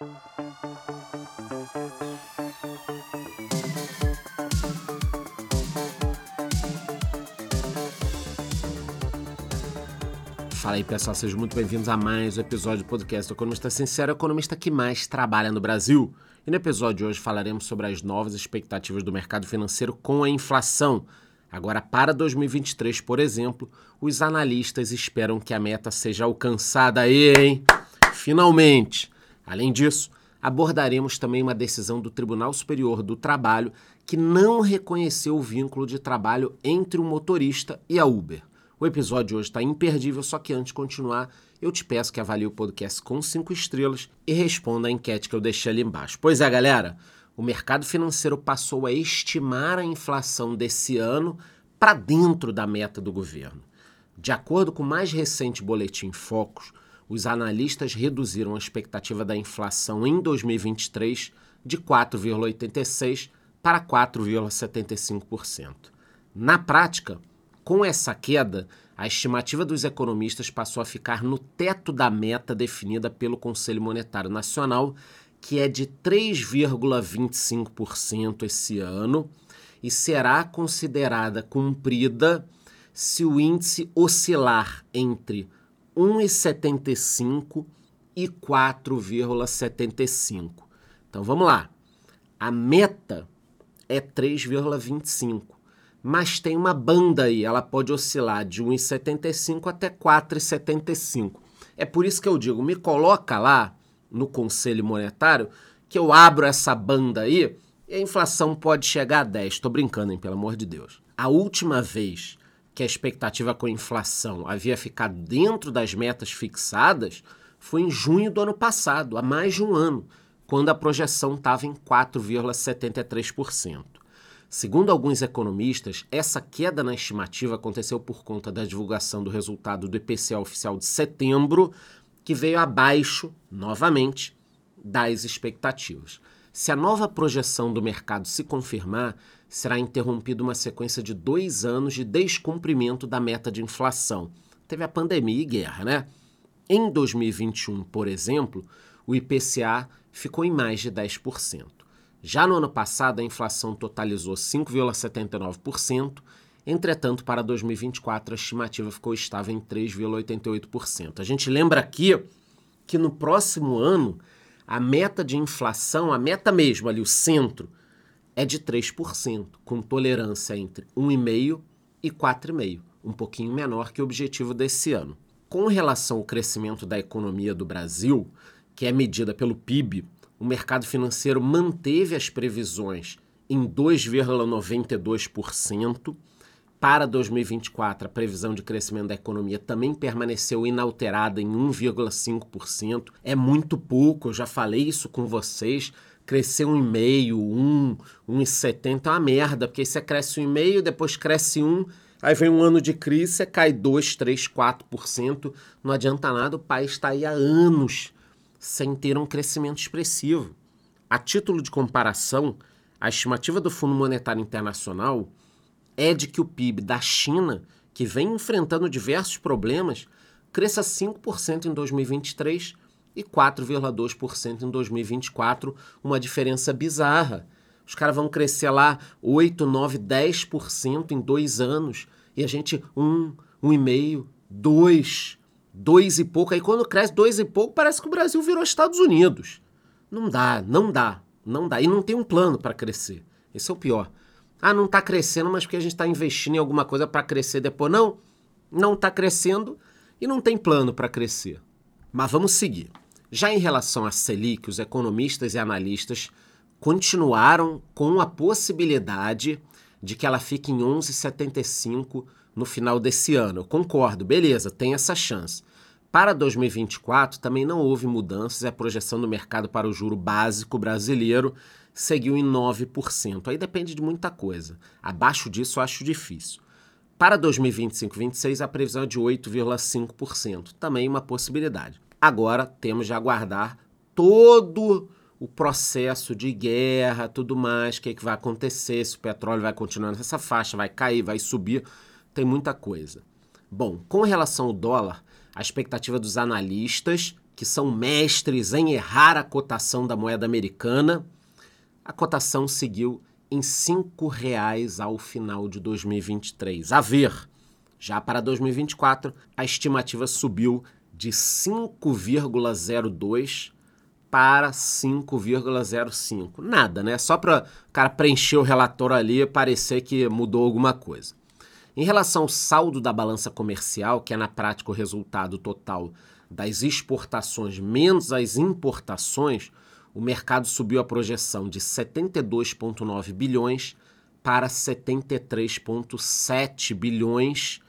Fala aí pessoal, sejam muito bem-vindos a mais um episódio do podcast Economista Sincero, economista que mais trabalha no Brasil. E no episódio de hoje falaremos sobre as novas expectativas do mercado financeiro com a inflação. Agora, para 2023, por exemplo, os analistas esperam que a meta seja alcançada aí, hein? Finalmente! Além disso, abordaremos também uma decisão do Tribunal Superior do Trabalho que não reconheceu o vínculo de trabalho entre o motorista e a Uber. O episódio hoje está imperdível, só que antes de continuar, eu te peço que avalie o podcast com cinco estrelas e responda a enquete que eu deixei ali embaixo. Pois é, galera, o mercado financeiro passou a estimar a inflação desse ano para dentro da meta do governo. De acordo com o mais recente boletim Focus, os analistas reduziram a expectativa da inflação em 2023 de 4,86% para 4,75%. Na prática, com essa queda, a estimativa dos economistas passou a ficar no teto da meta definida pelo Conselho Monetário Nacional, que é de 3,25% esse ano e será considerada cumprida se o índice oscilar entre 1,75 e 4,75. Então vamos lá. A meta é 3,25 mas tem uma banda aí, ela pode oscilar de 1,75 até 4,75. É por isso que eu digo, me coloca lá no Conselho Monetário que eu abro essa banda aí e a inflação pode chegar a 10. Estou brincando, hein, pelo amor de Deus. A última vez que a expectativa com a inflação havia ficado dentro das metas fixadas foi em junho do ano passado, há mais de um ano, quando a projeção estava em 4,73%. Segundo alguns economistas, essa queda na estimativa aconteceu por conta da divulgação do resultado do IPCA oficial de setembro, que veio abaixo, novamente, das expectativas. Se a nova projeção do mercado se confirmar, será interrompida uma sequência de dois anos de descumprimento da meta de inflação. Teve a pandemia e guerra, né? Em 2021, por exemplo, o IPCA ficou em mais de 10%. Já no ano passado, a inflação totalizou 5,79%, entretanto, para 2024, a estimativa ficou estável em 3,88%. A gente lembra aqui que no próximo ano, a meta de inflação, a meta mesmo ali, o centro, é de 3%, com tolerância entre 1,5% e 4,5%, um pouquinho menor que o objetivo desse ano. Com relação ao crescimento da economia do Brasil, que é medida pelo PIB, o mercado financeiro manteve as previsões em 2,92%. Para 2024, a previsão de crescimento da economia também permaneceu inalterada em 1,5%. É muito pouco, eu já falei isso com vocês. Crescer 1,5%, 1, 1,70% é uma merda, porque você cresce 1,5%, depois cresce 1%, aí vem um ano de crise, você cai 2, 3, 4%. Não adianta nada, o país está aí há anos sem ter um crescimento expressivo. A título de comparação, a estimativa do Fundo Monetário Internacional é de que o PIB da China, que vem enfrentando diversos problemas, cresça 5% em 2023 e 4,2% em 2024, uma diferença bizarra. Os caras vão crescer lá 8, 9, 10% em dois anos e a gente 1, 1,5, 2 dois e pouco. Aí quando cresce dois e pouco, parece que o Brasil virou Estados Unidos. Não dá, não dá, não dá. E não tem um plano para crescer. Esse é o pior. Ah, não está crescendo, mas porque a gente está investindo em alguma coisa para crescer depois. Não, não está crescendo e não tem plano para crescer. Mas vamos seguir. Já em relação à Selic, os economistas e analistas continuaram com a possibilidade de que ela fique em 11,75 no final desse ano. Eu concordo, beleza, tem essa chance. Para 2024 também não houve mudanças e a projeção do mercado para o juro básico brasileiro seguiu em 9%. Aí depende de muita coisa. Abaixo disso eu acho difícil. Para 2025-26 a previsão é de 8,5%, também uma possibilidade. Agora temos de aguardar todo o processo de guerra, tudo mais, o que, é que vai acontecer, se o petróleo vai continuar nessa faixa, vai cair, vai subir tem muita coisa. Bom, com relação ao dólar, a expectativa dos analistas, que são mestres em errar a cotação da moeda americana, a cotação seguiu em R$ 5,00 ao final de 2023. A ver, já para 2024, a estimativa subiu de 5,02 para 5,05. Nada, né? Só para o cara preencher o relatório ali e parecer que mudou alguma coisa. Em relação ao saldo da balança comercial, que é na prática o resultado total das exportações menos as importações, o mercado subiu a projeção de 72,9 bilhões para 73,7 bilhões.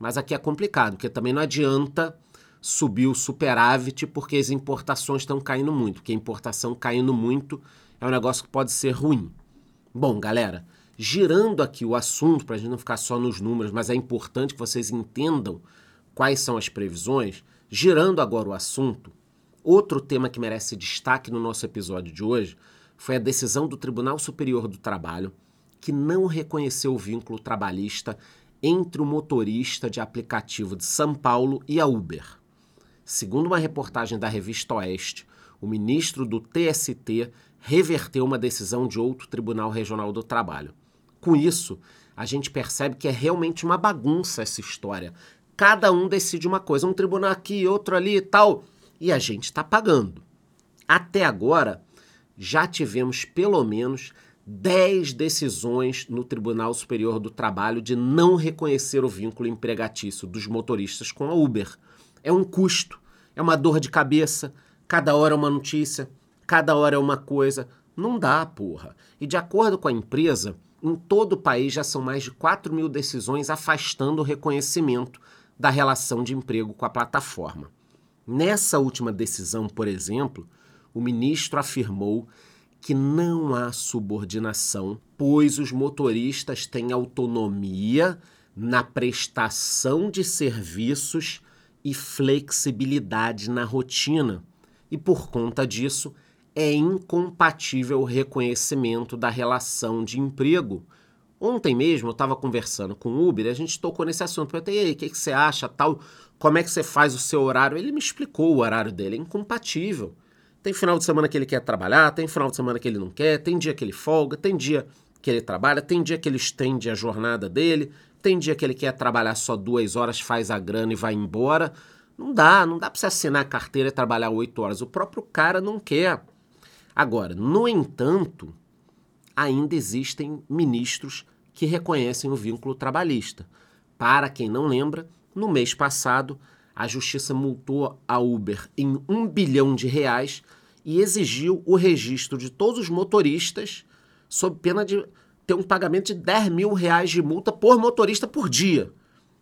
Mas aqui é complicado, porque também não adianta subir o superávit porque as importações estão caindo muito, porque a importação caindo muito é um negócio que pode ser ruim. Bom, galera, girando aqui o assunto, para a gente não ficar só nos números, mas é importante que vocês entendam quais são as previsões. Girando agora o assunto, outro tema que merece destaque no nosso episódio de hoje foi a decisão do Tribunal Superior do Trabalho, que não reconheceu o vínculo trabalhista entre o motorista de aplicativo de São Paulo e a Uber. Segundo uma reportagem da revista Oeste, o ministro do TST reverteu uma decisão de outro Tribunal Regional do Trabalho. Com isso, a gente percebe que é realmente uma bagunça essa história. Cada um decide uma coisa, um tribunal aqui, outro ali e tal, e a gente está pagando. Até agora, já tivemos pelo menos 10 decisões no Tribunal Superior do Trabalho de não reconhecer o vínculo empregatício dos motoristas com a Uber. É um custo, é uma dor de cabeça, cada hora é uma notícia, cada hora é uma coisa. Não dá, porra. E de acordo com a empresa, em todo o país já são mais de 4 mil decisões afastando o reconhecimento da relação de emprego com a plataforma. Nessa última decisão, por exemplo, o ministro afirmou que não há subordinação, pois os motoristas têm autonomia na prestação de serviços e flexibilidade na rotina. E por conta disso, é incompatível o reconhecimento da relação de emprego. Ontem mesmo eu estava conversando com o Uber a gente tocou nesse assunto. Perguntei, aí, o que, que você acha, tal? Como é que você faz o seu horário? Ele me explicou o horário dele, é incompatível. Tem final de semana que ele quer trabalhar, tem final de semana que ele não quer, tem dia que ele folga, tem dia que ele trabalha, tem dia que ele estende a jornada dele, tem dia que ele quer trabalhar só duas horas, faz a grana e vai embora. Não dá, não dá para você assinar a carteira e trabalhar oito horas. O próprio cara não quer. Agora, no entanto, ainda existem ministros que reconhecem o vínculo trabalhista. Para quem não lembra, no mês passado, a justiça multou a Uber em um bilhão de reais e exigiu o registro de todos os motoristas sob pena de ter um pagamento de 10 mil reais de multa por motorista por dia.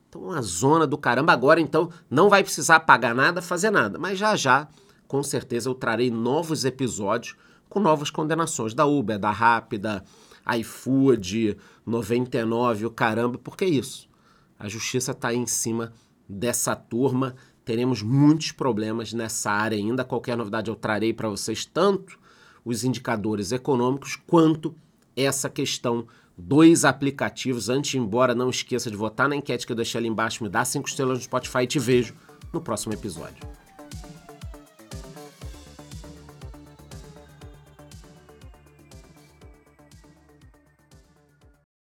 Então, uma zona do caramba. Agora, então, não vai precisar pagar nada, fazer nada. Mas já já com certeza eu trarei novos episódios com novas condenações da Uber, da Rápida, iFood, 99, o caramba, porque é isso. A justiça está em cima dessa turma. Teremos muitos problemas nessa área ainda. Qualquer novidade eu trarei para vocês, tanto os indicadores econômicos quanto essa questão dos aplicativos. Antes de ir embora, não esqueça de votar na enquete que eu deixei ali embaixo, me dá cinco estrelas no Spotify e te vejo no próximo episódio.